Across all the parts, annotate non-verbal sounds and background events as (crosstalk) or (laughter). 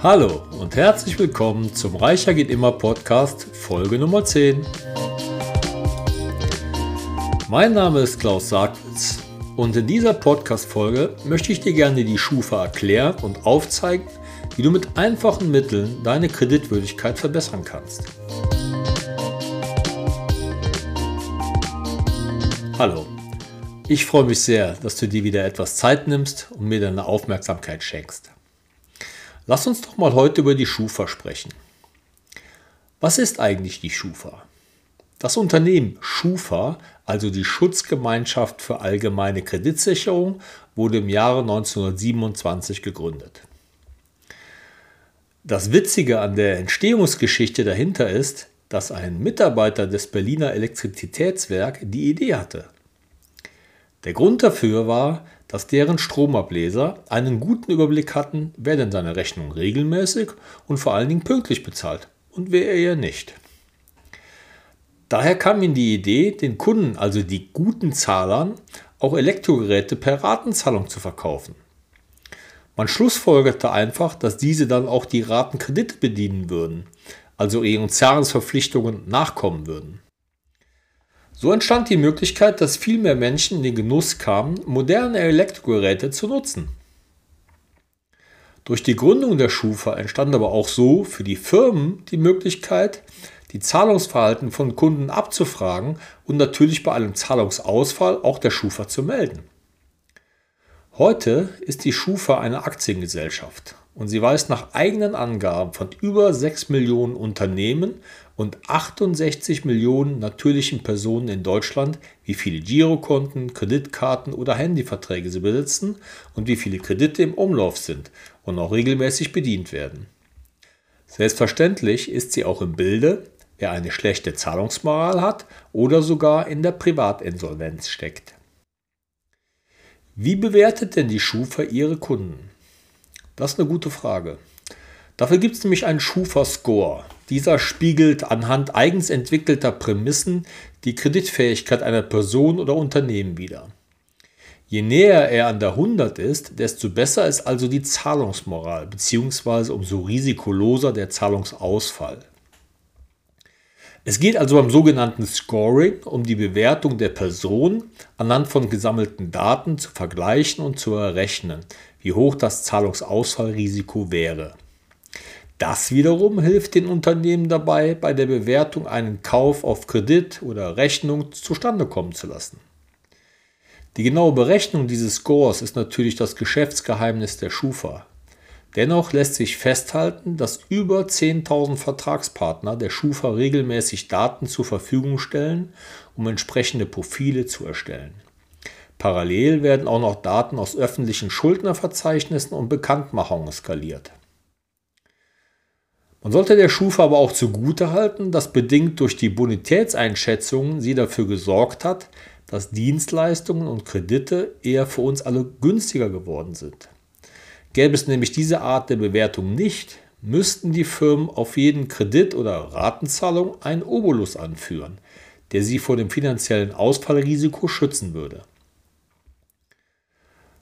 Hallo und herzlich willkommen zum Reicher geht immer Podcast Folge Nummer 10. Mein Name ist Klaus Sargwitz und in dieser Podcast-Folge möchte ich dir gerne die Schufa erklären und aufzeigen, wie du mit einfachen Mitteln deine Kreditwürdigkeit verbessern kannst. Hallo, ich freue mich sehr, dass du dir wieder etwas Zeit nimmst und mir deine Aufmerksamkeit schenkst. Lass uns doch mal heute über die Schufa sprechen. Was ist eigentlich die Schufa? Das Unternehmen Schufa, also die Schutzgemeinschaft für allgemeine Kreditsicherung, wurde im Jahre 1927 gegründet. Das Witzige an der Entstehungsgeschichte dahinter ist, dass ein Mitarbeiter des Berliner Elektrizitätswerk die Idee hatte. Der Grund dafür war, dass deren Stromableser einen guten Überblick hatten, wer denn seine Rechnung regelmäßig und vor allen Dingen pünktlich bezahlt und wer eher nicht. Daher kam ihnen die Idee, den Kunden, also die guten Zahlern, auch Elektrogeräte per Ratenzahlung zu verkaufen. Man schlussfolgerte einfach, dass diese dann auch die Ratenkredite bedienen würden, also ihren Zahlungsverpflichtungen nachkommen würden. So entstand die Möglichkeit, dass viel mehr Menschen in den Genuss kamen, moderne Elektrogeräte zu nutzen. Durch die Gründung der Schufa entstand aber auch so für die Firmen die Möglichkeit, die Zahlungsverhalten von Kunden abzufragen und natürlich bei einem Zahlungsausfall auch der Schufa zu melden. Heute ist die Schufa eine Aktiengesellschaft und sie weist nach eigenen Angaben von über 6 Millionen Unternehmen und 68 Millionen natürlichen Personen in Deutschland, wie viele Girokonten, Kreditkarten oder Handyverträge sie besitzen und wie viele Kredite im Umlauf sind und auch regelmäßig bedient werden. Selbstverständlich ist sie auch im Bilde, wer eine schlechte Zahlungsmoral hat oder sogar in der Privatinsolvenz steckt. Wie bewertet denn die Schufa ihre Kunden? Das ist eine gute Frage. Dafür gibt es nämlich einen Schufa-Score. Dieser spiegelt anhand eigens entwickelter Prämissen die Kreditfähigkeit einer Person oder Unternehmen wider. Je näher er an der 100 ist, desto besser ist also die Zahlungsmoral bzw. umso risikoloser der Zahlungsausfall. Es geht also beim sogenannten Scoring um die Bewertung der Person anhand von gesammelten Daten zu vergleichen und zu errechnen, wie hoch das Zahlungsausfallrisiko wäre. Das wiederum hilft den Unternehmen dabei, bei der Bewertung einen Kauf auf Kredit oder Rechnung zustande kommen zu lassen. Die genaue Berechnung dieses Scores ist natürlich das Geschäftsgeheimnis der Schufa. Dennoch lässt sich festhalten, dass über 10.000 Vertragspartner der Schufa regelmäßig Daten zur Verfügung stellen, um entsprechende Profile zu erstellen. Parallel werden auch noch Daten aus öffentlichen Schuldnerverzeichnissen und Bekanntmachungen skaliert. Man sollte der Schufa aber auch zugutehalten, dass bedingt durch die Bonitätseinschätzungen sie dafür gesorgt hat, dass Dienstleistungen und Kredite eher für uns alle günstiger geworden sind. Gäbe es nämlich diese Art der Bewertung nicht, müssten die Firmen auf jeden Kredit oder Ratenzahlung einen Obolus anführen, der sie vor dem finanziellen Ausfallrisiko schützen würde.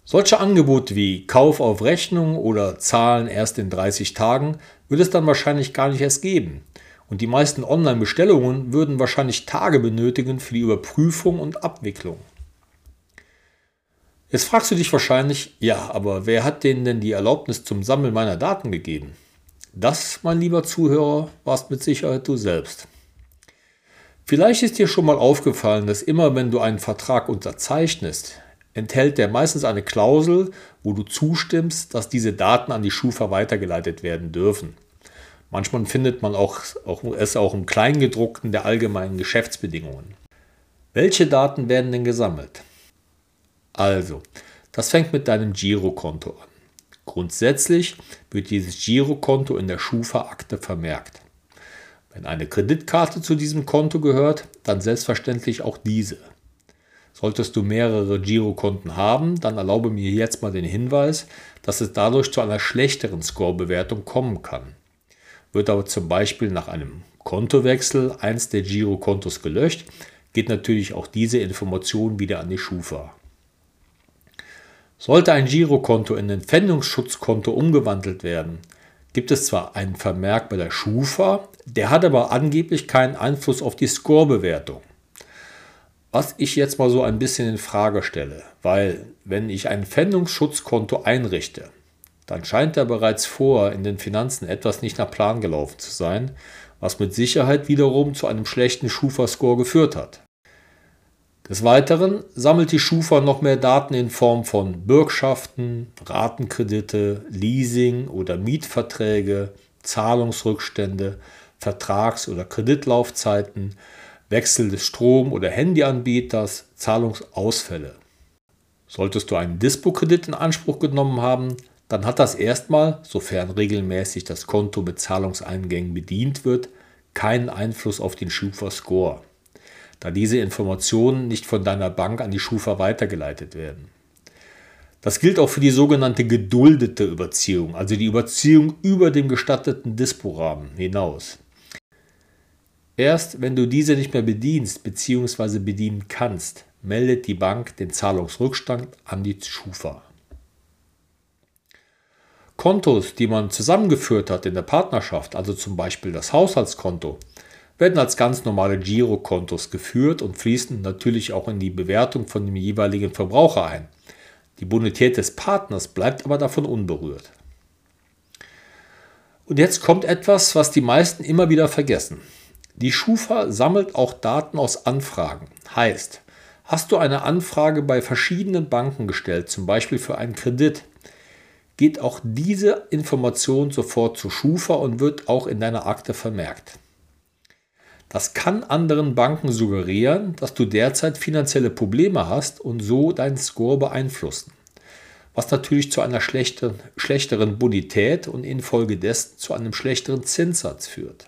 Solche Angebote wie Kauf auf Rechnung oder Zahlen erst in 30 Tagen wird es dann wahrscheinlich gar nicht erst geben. Und die meisten Online-Bestellungen würden wahrscheinlich Tage benötigen für die Überprüfung und Abwicklung. Jetzt fragst du dich wahrscheinlich, ja, aber wer hat denen denn die Erlaubnis zum Sammeln meiner Daten gegeben? Das, mein lieber Zuhörer, warst mit Sicherheit du selbst. Vielleicht ist dir schon mal aufgefallen, dass immer wenn du einen Vertrag unterzeichnest, enthält der meistens eine Klausel, wo du zustimmst, dass diese Daten an die Schufa weitergeleitet werden dürfen. Manchmal findet man auch, auch, es auch im Kleingedruckten der allgemeinen Geschäftsbedingungen. Welche Daten werden denn gesammelt? Also, das fängt mit deinem Girokonto an. Grundsätzlich wird dieses Girokonto in der Schufa-Akte vermerkt. Wenn eine Kreditkarte zu diesem Konto gehört, dann selbstverständlich auch diese. Solltest du mehrere Girokonten haben, dann erlaube mir jetzt mal den Hinweis, dass es dadurch zu einer schlechteren Score-Bewertung kommen kann. Wird aber zum Beispiel nach einem Kontowechsel eins der Girokontos gelöscht, geht natürlich auch diese Information wieder an die Schufa. Sollte ein Girokonto in ein Pfändungsschutzkonto umgewandelt werden, gibt es zwar einen Vermerk bei der Schufa, der hat aber angeblich keinen Einfluss auf die Score-Bewertung. Was ich jetzt mal so ein bisschen in Frage stelle, weil wenn ich ein Pfändungsschutzkonto einrichte, dann scheint da bereits vor in den Finanzen etwas nicht nach Plan gelaufen zu sein, was mit Sicherheit wiederum zu einem schlechten Schufa-Score geführt hat. Des Weiteren sammelt die Schufa noch mehr Daten in Form von Bürgschaften, Ratenkredite, Leasing oder Mietverträge, Zahlungsrückstände, Vertrags- oder Kreditlaufzeiten, Wechsel des Strom- oder Handyanbieters, Zahlungsausfälle. Solltest du einen Dispo-Kredit in Anspruch genommen haben, dann hat das erstmal, sofern regelmäßig das Konto mit Zahlungseingängen bedient wird, keinen Einfluss auf den Schufa-Score da diese Informationen nicht von deiner Bank an die Schufa weitergeleitet werden. Das gilt auch für die sogenannte geduldete Überziehung, also die Überziehung über dem gestatteten Dispo-Rahmen hinaus. Erst wenn du diese nicht mehr bedienst bzw. bedienen kannst, meldet die Bank den Zahlungsrückstand an die Schufa. Kontos, die man zusammengeführt hat in der Partnerschaft, also zum Beispiel das Haushaltskonto, werden als ganz normale Girokontos geführt und fließen natürlich auch in die Bewertung von dem jeweiligen Verbraucher ein. Die Bonität des Partners bleibt aber davon unberührt. Und jetzt kommt etwas, was die meisten immer wieder vergessen. Die Schufa sammelt auch Daten aus Anfragen. Heißt, hast du eine Anfrage bei verschiedenen Banken gestellt, zum Beispiel für einen Kredit, geht auch diese Information sofort zur Schufa und wird auch in deiner Akte vermerkt. Das kann anderen Banken suggerieren, dass du derzeit finanzielle Probleme hast und so deinen Score beeinflussen, was natürlich zu einer schlechteren, schlechteren Bonität und infolgedessen zu einem schlechteren Zinssatz führt.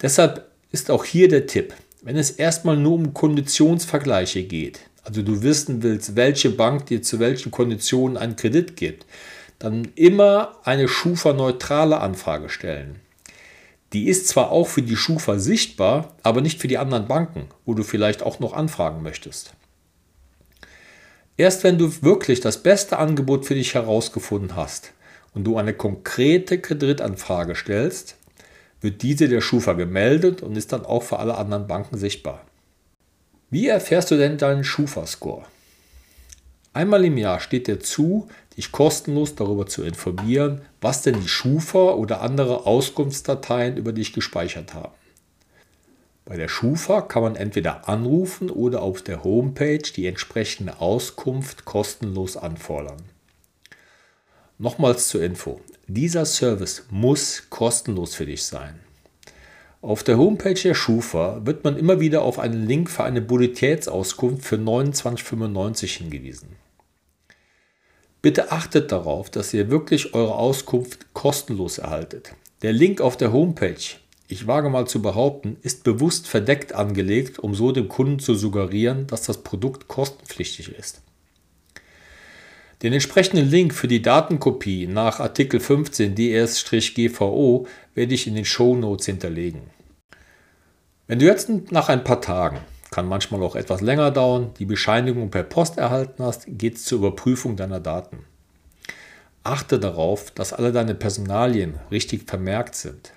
Deshalb ist auch hier der Tipp, wenn es erstmal nur um Konditionsvergleiche geht, also du wissen willst, welche Bank dir zu welchen Konditionen einen Kredit gibt, dann immer eine Schufa-neutrale Anfrage stellen. Die ist zwar auch für die Schufa sichtbar, aber nicht für die anderen Banken, wo du vielleicht auch noch anfragen möchtest. Erst wenn du wirklich das beste Angebot für dich herausgefunden hast und du eine konkrete Kreditanfrage stellst, wird diese der Schufa gemeldet und ist dann auch für alle anderen Banken sichtbar. Wie erfährst du denn deinen Schufa-Score? Einmal im Jahr steht dir zu, dich kostenlos darüber zu informieren, was denn die Schufa oder andere Auskunftsdateien über dich gespeichert haben. Bei der Schufa kann man entweder anrufen oder auf der Homepage die entsprechende Auskunft kostenlos anfordern. Nochmals zur Info. Dieser Service muss kostenlos für dich sein. Auf der Homepage der Schufa wird man immer wieder auf einen Link für eine Bonitätsauskunft für 29,95 hingewiesen. Bitte achtet darauf, dass ihr wirklich eure Auskunft kostenlos erhaltet. Der Link auf der Homepage, ich wage mal zu behaupten, ist bewusst verdeckt angelegt, um so dem Kunden zu suggerieren, dass das Produkt kostenpflichtig ist. Den entsprechenden Link für die Datenkopie nach Artikel 15 DS-GVO werde ich in den Show Notes hinterlegen. Wenn du jetzt nach ein paar Tagen kann manchmal auch etwas länger dauern, die Bescheinigung per Post erhalten hast, geht es zur Überprüfung deiner Daten. Achte darauf, dass alle deine Personalien richtig vermerkt sind.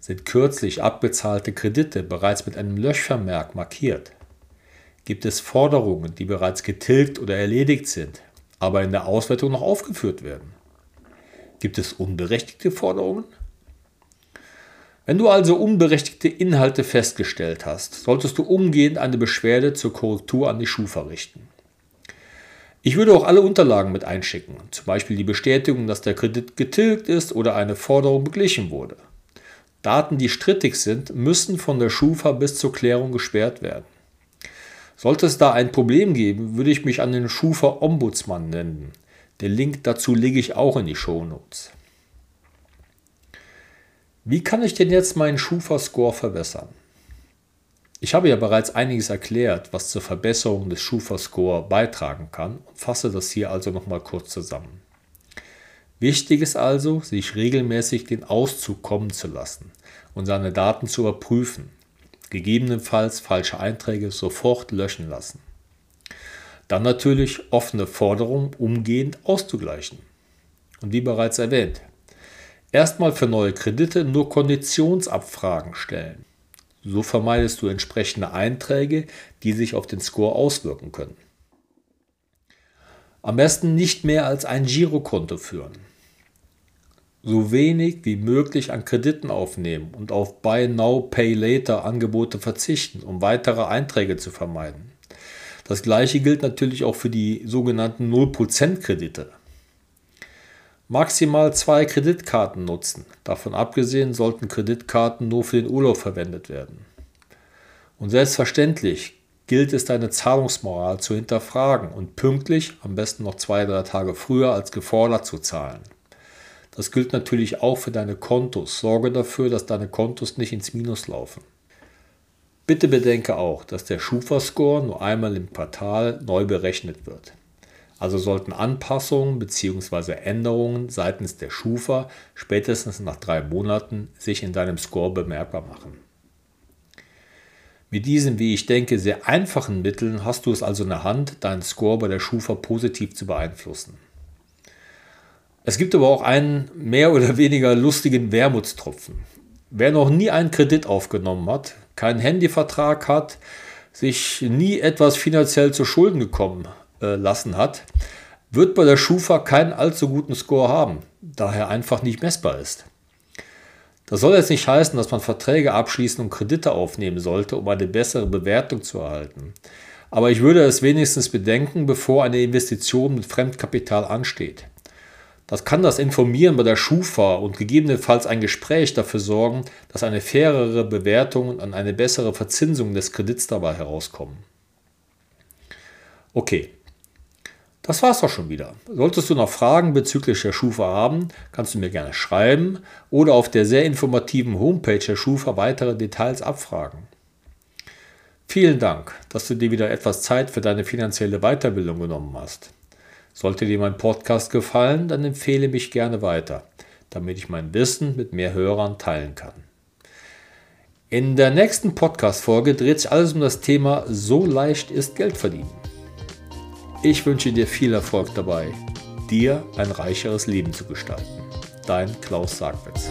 Sind kürzlich abbezahlte Kredite bereits mit einem Löschvermerk markiert? Gibt es Forderungen, die bereits getilgt oder erledigt sind, aber in der Auswertung noch aufgeführt werden? Gibt es unberechtigte Forderungen? Wenn du also unberechtigte Inhalte festgestellt hast, solltest du umgehend eine Beschwerde zur Korrektur an die Schufa richten. Ich würde auch alle Unterlagen mit einschicken, zum Beispiel die Bestätigung, dass der Kredit getilgt ist oder eine Forderung beglichen wurde. Daten, die strittig sind, müssen von der Schufa bis zur Klärung gesperrt werden. Sollte es da ein Problem geben, würde ich mich an den Schufa Ombudsmann nennen. Den Link dazu lege ich auch in die Show Notes. Wie kann ich denn jetzt meinen Schufa-Score verbessern? Ich habe ja bereits einiges erklärt, was zur Verbesserung des Schufa-Score beitragen kann und fasse das hier also nochmal kurz zusammen. Wichtig ist also, sich regelmäßig den Auszug kommen zu lassen und seine Daten zu überprüfen, gegebenenfalls falsche Einträge sofort löschen lassen. Dann natürlich offene Forderungen umgehend auszugleichen. Und wie bereits erwähnt, Erstmal für neue Kredite nur Konditionsabfragen stellen. So vermeidest du entsprechende Einträge, die sich auf den Score auswirken können. Am besten nicht mehr als ein Girokonto führen. So wenig wie möglich an Krediten aufnehmen und auf Buy Now, Pay Later Angebote verzichten, um weitere Einträge zu vermeiden. Das gleiche gilt natürlich auch für die sogenannten 0% Kredite. Maximal zwei Kreditkarten nutzen. Davon abgesehen sollten Kreditkarten nur für den Urlaub verwendet werden. Und selbstverständlich gilt es, deine Zahlungsmoral zu hinterfragen und pünktlich, am besten noch zwei, drei Tage früher als gefordert zu zahlen. Das gilt natürlich auch für deine Kontos. Sorge dafür, dass deine Kontos nicht ins Minus laufen. Bitte bedenke auch, dass der Schufa-Score nur einmal im Quartal neu berechnet wird. Also sollten Anpassungen bzw. Änderungen seitens der Schufa spätestens nach drei Monaten sich in deinem Score bemerkbar machen. Mit diesen, wie ich denke, sehr einfachen Mitteln hast du es also in der Hand, deinen Score bei der Schufa positiv zu beeinflussen. Es gibt aber auch einen mehr oder (laughs) weniger lustigen Wermutstropfen. Wer noch nie einen Kredit aufgenommen hat, keinen Handyvertrag hat, sich nie etwas finanziell zu Schulden gekommen lassen hat, wird bei der Schufa keinen allzu guten Score haben, da er einfach nicht messbar ist. Das soll jetzt nicht heißen, dass man Verträge abschließen und Kredite aufnehmen sollte, um eine bessere Bewertung zu erhalten. Aber ich würde es wenigstens bedenken, bevor eine Investition mit Fremdkapital ansteht. Das kann das Informieren bei der Schufa und gegebenenfalls ein Gespräch dafür sorgen, dass eine fairere Bewertung und eine bessere Verzinsung des Kredits dabei herauskommen. Okay, das war's doch schon wieder. Solltest du noch Fragen bezüglich der Schufa haben, kannst du mir gerne schreiben oder auf der sehr informativen Homepage der Schufa weitere Details abfragen. Vielen Dank, dass du dir wieder etwas Zeit für deine finanzielle Weiterbildung genommen hast. Sollte dir mein Podcast gefallen, dann empfehle mich gerne weiter, damit ich mein Wissen mit mehr Hörern teilen kann. In der nächsten Podcast-Folge dreht sich alles um das Thema So leicht ist Geld verdienen. Ich wünsche dir viel Erfolg dabei, dir ein reicheres Leben zu gestalten. Dein Klaus Sagwitz.